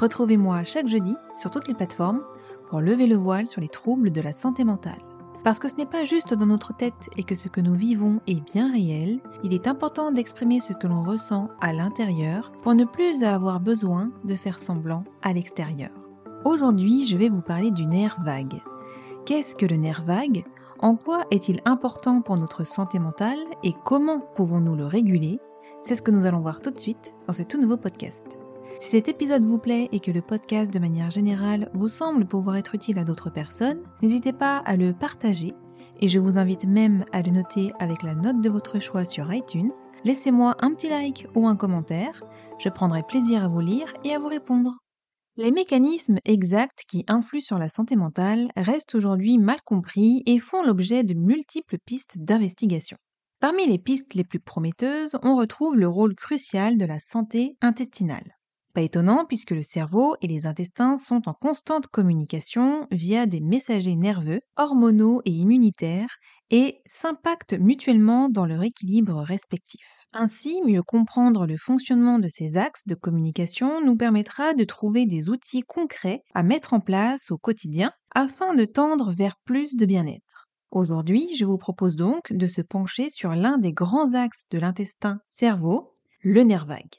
Retrouvez-moi chaque jeudi sur toutes les plateformes pour lever le voile sur les troubles de la santé mentale. Parce que ce n'est pas juste dans notre tête et que ce que nous vivons est bien réel, il est important d'exprimer ce que l'on ressent à l'intérieur pour ne plus avoir besoin de faire semblant à l'extérieur. Aujourd'hui, je vais vous parler du nerf vague. Qu'est-ce que le nerf vague? En quoi est-il important pour notre santé mentale et comment pouvons-nous le réguler? C'est ce que nous allons voir tout de suite dans ce tout nouveau podcast. Si cet épisode vous plaît et que le podcast de manière générale vous semble pouvoir être utile à d'autres personnes, n'hésitez pas à le partager et je vous invite même à le noter avec la note de votre choix sur iTunes. Laissez-moi un petit like ou un commentaire, je prendrai plaisir à vous lire et à vous répondre. Les mécanismes exacts qui influent sur la santé mentale restent aujourd'hui mal compris et font l'objet de multiples pistes d'investigation. Parmi les pistes les plus prometteuses, on retrouve le rôle crucial de la santé intestinale. Pas étonnant puisque le cerveau et les intestins sont en constante communication via des messagers nerveux, hormonaux et immunitaires et s'impactent mutuellement dans leur équilibre respectif. Ainsi, mieux comprendre le fonctionnement de ces axes de communication nous permettra de trouver des outils concrets à mettre en place au quotidien afin de tendre vers plus de bien-être. Aujourd'hui, je vous propose donc de se pencher sur l'un des grands axes de l'intestin cerveau, le nerf vague.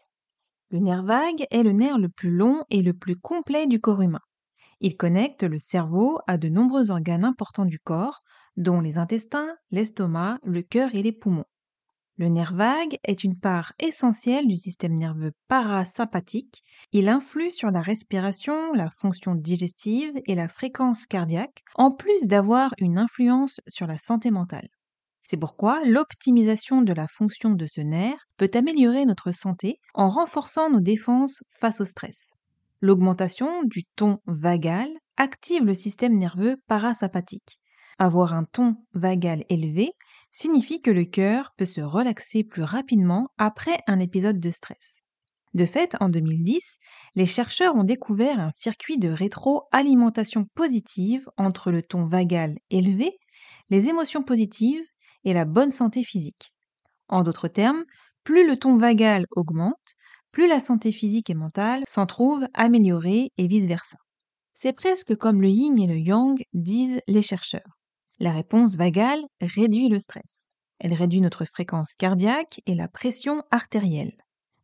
Le nerf vague est le nerf le plus long et le plus complet du corps humain. Il connecte le cerveau à de nombreux organes importants du corps, dont les intestins, l'estomac, le cœur et les poumons. Le nerf vague est une part essentielle du système nerveux parasympathique. Il influe sur la respiration, la fonction digestive et la fréquence cardiaque, en plus d'avoir une influence sur la santé mentale. C'est pourquoi l'optimisation de la fonction de ce nerf peut améliorer notre santé en renforçant nos défenses face au stress. L'augmentation du ton vagal active le système nerveux parasympathique. Avoir un ton vagal élevé signifie que le cœur peut se relaxer plus rapidement après un épisode de stress. De fait, en 2010, les chercheurs ont découvert un circuit de rétroalimentation positive entre le ton vagal élevé, les émotions positives et la bonne santé physique. En d'autres termes, plus le ton vagal augmente, plus la santé physique et mentale s'en trouve améliorée et vice-versa. C'est presque comme le yin et le yang, disent les chercheurs. La réponse vagale réduit le stress. Elle réduit notre fréquence cardiaque et la pression artérielle.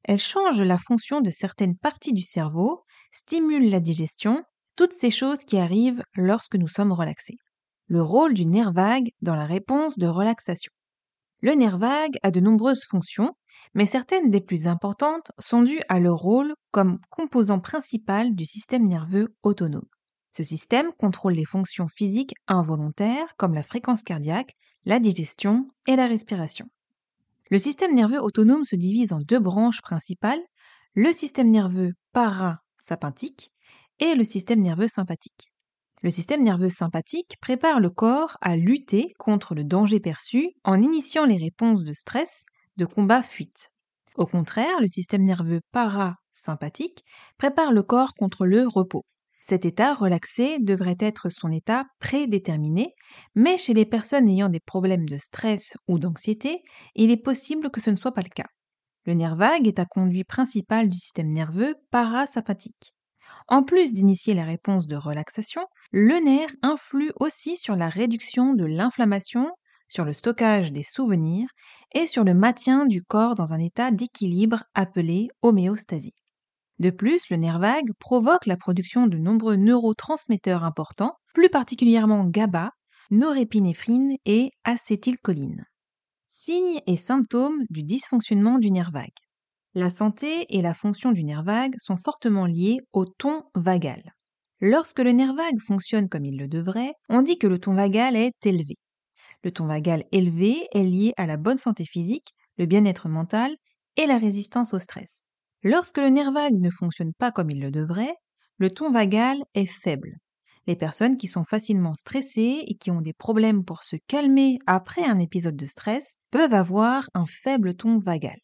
Elle change la fonction de certaines parties du cerveau, stimule la digestion, toutes ces choses qui arrivent lorsque nous sommes relaxés le rôle du nerf vague dans la réponse de relaxation. Le nerf vague a de nombreuses fonctions, mais certaines des plus importantes sont dues à leur rôle comme composant principal du système nerveux autonome. Ce système contrôle les fonctions physiques involontaires comme la fréquence cardiaque, la digestion et la respiration. Le système nerveux autonome se divise en deux branches principales, le système nerveux parasympathique et le système nerveux sympathique. Le système nerveux sympathique prépare le corps à lutter contre le danger perçu en initiant les réponses de stress, de combat-fuite. Au contraire, le système nerveux parasympathique prépare le corps contre le repos. Cet état relaxé devrait être son état prédéterminé, mais chez les personnes ayant des problèmes de stress ou d'anxiété, il est possible que ce ne soit pas le cas. Le nerf vague est un conduit principal du système nerveux parasympathique. En plus d'initier la réponse de relaxation, le nerf influe aussi sur la réduction de l'inflammation, sur le stockage des souvenirs et sur le maintien du corps dans un état d'équilibre appelé homéostasie. De plus, le nerf vague provoque la production de nombreux neurotransmetteurs importants, plus particulièrement GABA, norépinéphrine et acétylcholine. Signes et symptômes du dysfonctionnement du nerf vague. La santé et la fonction du nerf vague sont fortement liées au ton vagal. Lorsque le nerf vague fonctionne comme il le devrait, on dit que le ton vagal est élevé. Le ton vagal élevé est lié à la bonne santé physique, le bien-être mental et la résistance au stress. Lorsque le nerf vague ne fonctionne pas comme il le devrait, le ton vagal est faible. Les personnes qui sont facilement stressées et qui ont des problèmes pour se calmer après un épisode de stress peuvent avoir un faible ton vagal.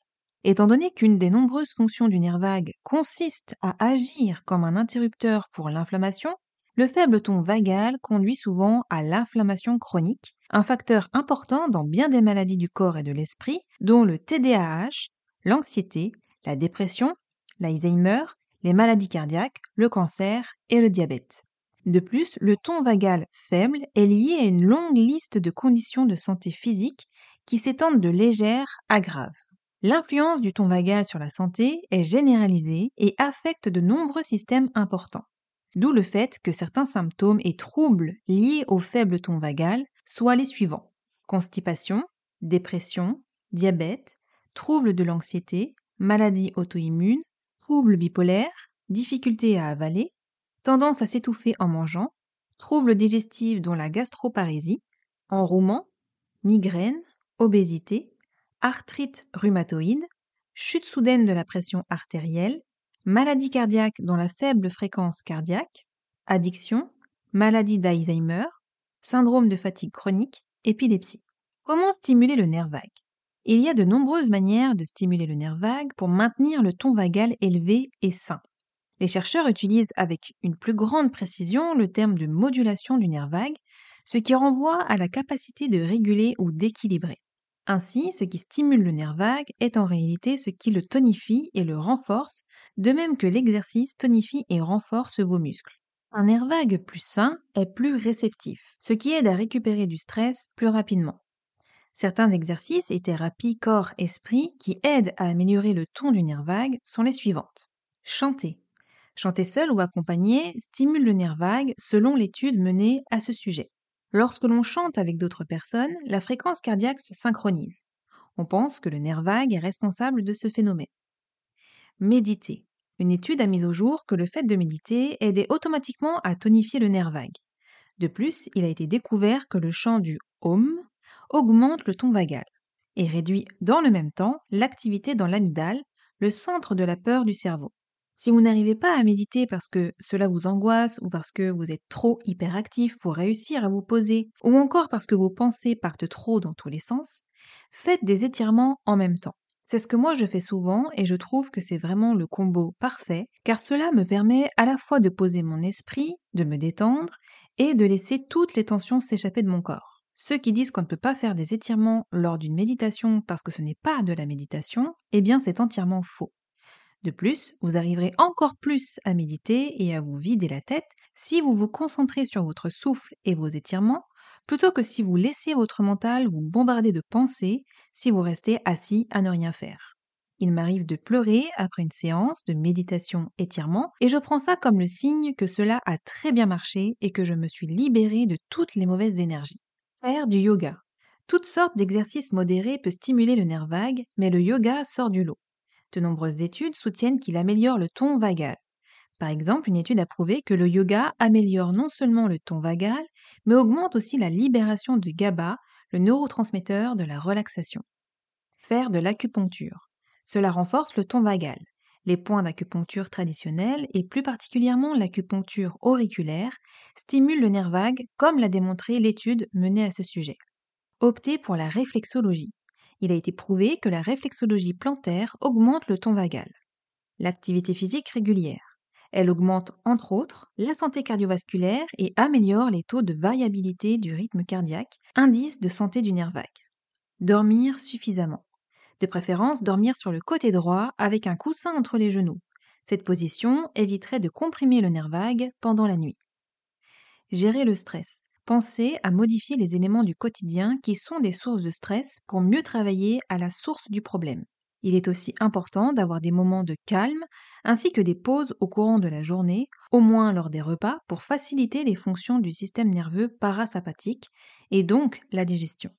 Étant donné qu'une des nombreuses fonctions du nerf vague consiste à agir comme un interrupteur pour l'inflammation, le faible ton vagal conduit souvent à l'inflammation chronique, un facteur important dans bien des maladies du corps et de l'esprit, dont le TDAH, l'anxiété, la dépression, l'Alzheimer, les maladies cardiaques, le cancer et le diabète. De plus, le ton vagal faible est lié à une longue liste de conditions de santé physique qui s'étendent de légères à graves. L'influence du ton vagal sur la santé est généralisée et affecte de nombreux systèmes importants. D'où le fait que certains symptômes et troubles liés au faible ton vagal soient les suivants. Constipation, dépression, diabète, troubles de l'anxiété, maladie auto-immune, troubles bipolaires, difficultés à avaler, tendance à s'étouffer en mangeant, troubles digestifs dont la gastroparésie, enrouement, migraine, obésité, arthrite rhumatoïde, chute soudaine de la pression artérielle, maladie cardiaque dont la faible fréquence cardiaque, addiction, maladie d'Alzheimer, syndrome de fatigue chronique, épilepsie. Comment stimuler le nerf vague? Il y a de nombreuses manières de stimuler le nerf vague pour maintenir le ton vagal élevé et sain. Les chercheurs utilisent avec une plus grande précision le terme de modulation du nerf vague, ce qui renvoie à la capacité de réguler ou d'équilibrer. Ainsi, ce qui stimule le nerf vague est en réalité ce qui le tonifie et le renforce, de même que l'exercice tonifie et renforce vos muscles. Un nerf vague plus sain est plus réceptif, ce qui aide à récupérer du stress plus rapidement. Certains exercices et thérapies corps-esprit qui aident à améliorer le ton du nerf vague sont les suivantes. Chanter. Chanter seul ou accompagné stimule le nerf vague selon l'étude menée à ce sujet. Lorsque l'on chante avec d'autres personnes, la fréquence cardiaque se synchronise. On pense que le nerf vague est responsable de ce phénomène. Méditer. Une étude a mis au jour que le fait de méditer aidait automatiquement à tonifier le nerf vague. De plus, il a été découvert que le chant du Om augmente le ton vagal et réduit dans le même temps l'activité dans l'amygdale, le centre de la peur du cerveau. Si vous n'arrivez pas à méditer parce que cela vous angoisse ou parce que vous êtes trop hyperactif pour réussir à vous poser ou encore parce que vos pensées partent trop dans tous les sens, faites des étirements en même temps. C'est ce que moi je fais souvent et je trouve que c'est vraiment le combo parfait car cela me permet à la fois de poser mon esprit, de me détendre et de laisser toutes les tensions s'échapper de mon corps. Ceux qui disent qu'on ne peut pas faire des étirements lors d'une méditation parce que ce n'est pas de la méditation, eh bien c'est entièrement faux. De plus, vous arriverez encore plus à méditer et à vous vider la tête si vous vous concentrez sur votre souffle et vos étirements, plutôt que si vous laissez votre mental vous bombarder de pensées si vous restez assis à ne rien faire. Il m'arrive de pleurer après une séance de méditation-étirement et je prends ça comme le signe que cela a très bien marché et que je me suis libérée de toutes les mauvaises énergies. Faire du yoga. Toutes sortes d'exercices modérés peuvent stimuler le nerf vague, mais le yoga sort du lot. De nombreuses études soutiennent qu'il améliore le ton vagal. Par exemple, une étude a prouvé que le yoga améliore non seulement le ton vagal, mais augmente aussi la libération de GABA, le neurotransmetteur de la relaxation. Faire de l'acupuncture. Cela renforce le ton vagal. Les points d'acupuncture traditionnels, et plus particulièrement l'acupuncture auriculaire, stimulent le nerf vague, comme l'a démontré l'étude menée à ce sujet. Optez pour la réflexologie il a été prouvé que la réflexologie plantaire augmente le ton vagal. L'activité physique régulière. Elle augmente, entre autres, la santé cardiovasculaire et améliore les taux de variabilité du rythme cardiaque, indice de santé du nerf vague. Dormir suffisamment. De préférence, dormir sur le côté droit avec un coussin entre les genoux. Cette position éviterait de comprimer le nerf vague pendant la nuit. Gérer le stress. Pensez à modifier les éléments du quotidien qui sont des sources de stress pour mieux travailler à la source du problème. Il est aussi important d'avoir des moments de calme ainsi que des pauses au courant de la journée, au moins lors des repas, pour faciliter les fonctions du système nerveux parasympathique et donc la digestion.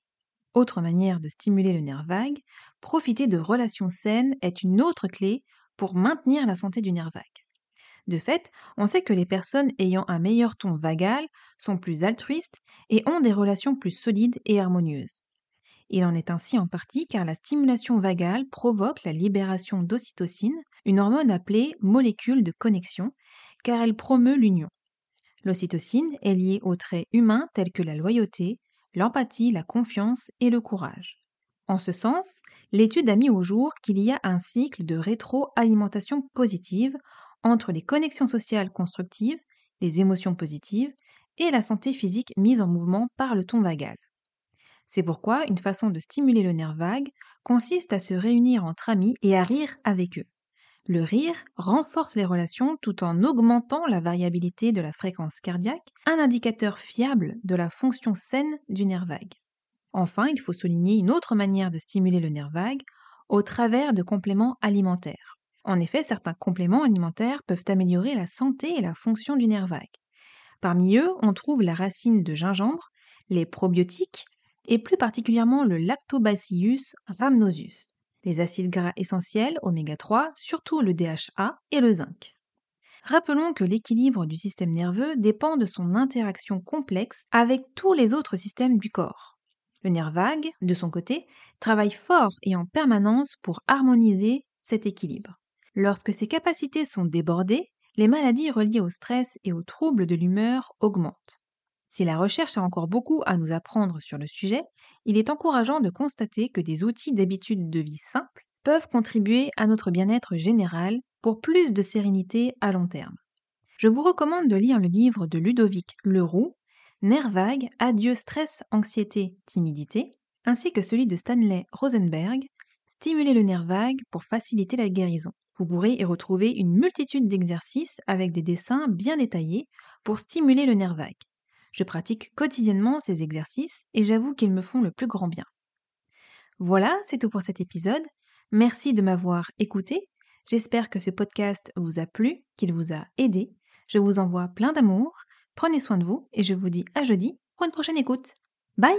Autre manière de stimuler le nerf vague, profiter de relations saines est une autre clé pour maintenir la santé du nerf vague. De fait, on sait que les personnes ayant un meilleur ton vagal sont plus altruistes et ont des relations plus solides et harmonieuses. Il en est ainsi en partie car la stimulation vagale provoque la libération d'ocytocine, une hormone appelée molécule de connexion, car elle promeut l'union. L'ocytocine est liée aux traits humains tels que la loyauté, l'empathie, la confiance et le courage. En ce sens, l'étude a mis au jour qu'il y a un cycle de rétroalimentation positive entre les connexions sociales constructives, les émotions positives et la santé physique mise en mouvement par le ton vagal. C'est pourquoi une façon de stimuler le nerf vague consiste à se réunir entre amis et à rire avec eux. Le rire renforce les relations tout en augmentant la variabilité de la fréquence cardiaque, un indicateur fiable de la fonction saine du nerf vague. Enfin, il faut souligner une autre manière de stimuler le nerf vague au travers de compléments alimentaires. En effet, certains compléments alimentaires peuvent améliorer la santé et la fonction du nerf vague. Parmi eux, on trouve la racine de gingembre, les probiotiques et plus particulièrement le Lactobacillus rhamnosus les acides gras essentiels oméga 3, surtout le DHA et le zinc. Rappelons que l'équilibre du système nerveux dépend de son interaction complexe avec tous les autres systèmes du corps. Le nerf vague, de son côté, travaille fort et en permanence pour harmoniser cet équilibre. Lorsque ses capacités sont débordées, les maladies reliées au stress et aux troubles de l'humeur augmentent. Si la recherche a encore beaucoup à nous apprendre sur le sujet, il est encourageant de constater que des outils d'habitude de vie simples peuvent contribuer à notre bien-être général pour plus de sérénité à long terme. Je vous recommande de lire le livre de Ludovic Leroux, Nerf vague, adieu stress, anxiété, timidité, ainsi que celui de Stanley Rosenberg, Stimuler le nerf vague pour faciliter la guérison. Vous pourrez y retrouver une multitude d'exercices avec des dessins bien détaillés pour stimuler le nerf vague. Je pratique quotidiennement ces exercices et j'avoue qu'ils me font le plus grand bien. Voilà, c'est tout pour cet épisode. Merci de m'avoir écouté. J'espère que ce podcast vous a plu, qu'il vous a aidé. Je vous envoie plein d'amour. Prenez soin de vous et je vous dis à jeudi pour une prochaine écoute. Bye